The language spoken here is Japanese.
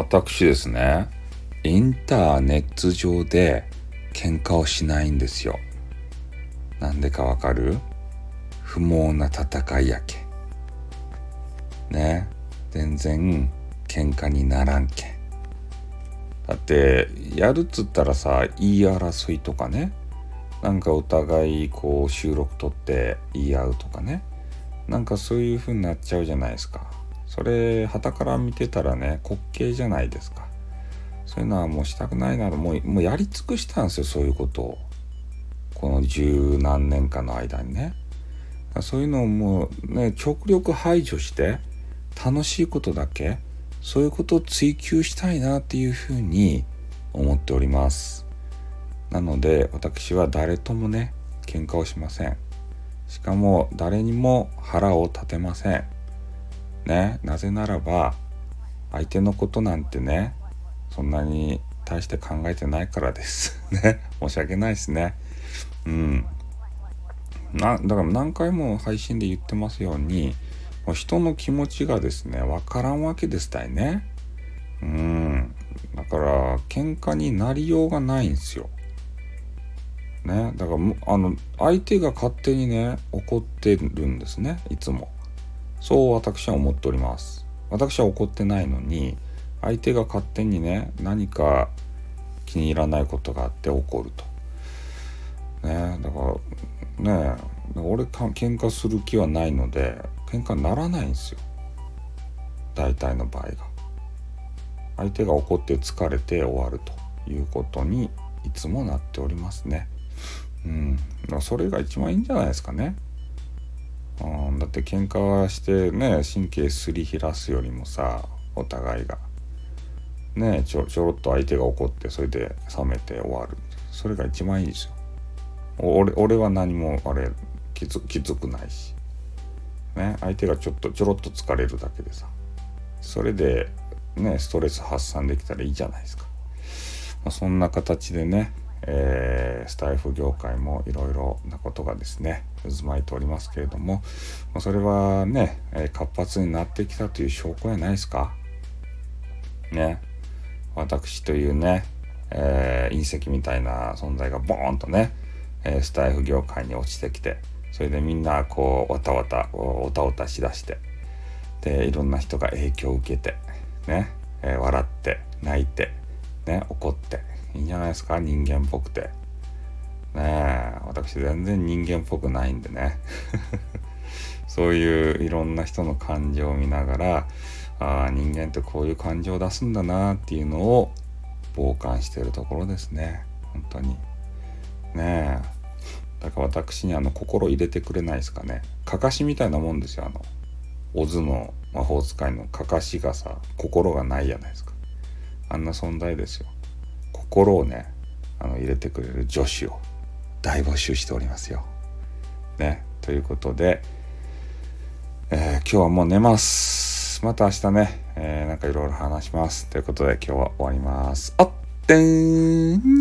私ですねインターネット上で喧嘩をしないんですよ。なんでかわかる？不毛な戦いやけ。ね。全然喧嘩にならんけ。だってやるっつったらさ言い争いとかね。なんかお互いこう収録撮って言い合うとかね。なんかそういう風になっちゃうじゃないですか。それ旗から見てたらね滑稽じゃないですか。そういうのはもうしたくないならもうもうやり尽くしたんですよそういうことを。この十何年間の間にね。そういうのをもうね極力排除して楽しいことだけそういうことを追求したいなっていうふうに思っております。なので私は誰ともね喧嘩をしません。しかも誰にも腹を立てません。ねなぜならば相手のことなんてねそんなに大して考えてないからです。ね申し訳ないですね。うん。なだから何回も配信で言ってますようにもう人の気持ちがですね分からんわけですたいね。うん。だから喧嘩になりようがないんですよ。ねだからあの相手が勝手にね怒ってるんですねいつも。そう私は思っております。私は怒ってないのに相手が勝手にね何か気に入らないことがあって怒ると。ねだからね俺か喧嘩する気はないので喧嘩にならないんですよ。大体の場合が。相手が怒って疲れて終わるということにいつもなっておりますね。うん。それが一番いいんじゃないですかね、だって喧嘩してね神経すり減らすよりもさお互いが。ねちょちょろっと相手が怒ってそれで冷めて終わる。それが一番いいですよ。俺俺は何もあれきつきつくないし。ね相手がちょっとちょろっと疲れるだけでさ。それでねストレス発散できたらいいじゃないですか、まあ、そんな形でねえー、スタイフ業界もいろいろなことがですね渦巻いておりますけれどもまそれはね、えー、活発になってきたという証拠やないですか？ね。私というね、えー、隕石みたいな存在がボーンとね、えスタイフ業界に落ちてきてそれでみんなこうわたわたおたおたしだしてでいろんな人が影響を受けてね、え笑って泣いてね怒っていいんじゃないですか？人間っぽくて。ねえ私全然人間っぽくないんでね。そういういろんな人の感情を見ながらああ人間ってこういう感情を出すんだなっていうのを傍観してるところですね。本当に。ねえ。だから私にあの心入れてくれないですかね。かかしみたいなもんですよあのオズの魔法使いのかかしがさ心がないじゃないですか。あんな存在ですよ。心をねあの入れてくれる女子を大募集しておりますよ。ねということで、えー、今日はもう寝ます。また明日ね、えー、なんかいろいろ話します。ということで今日は終わります。あってん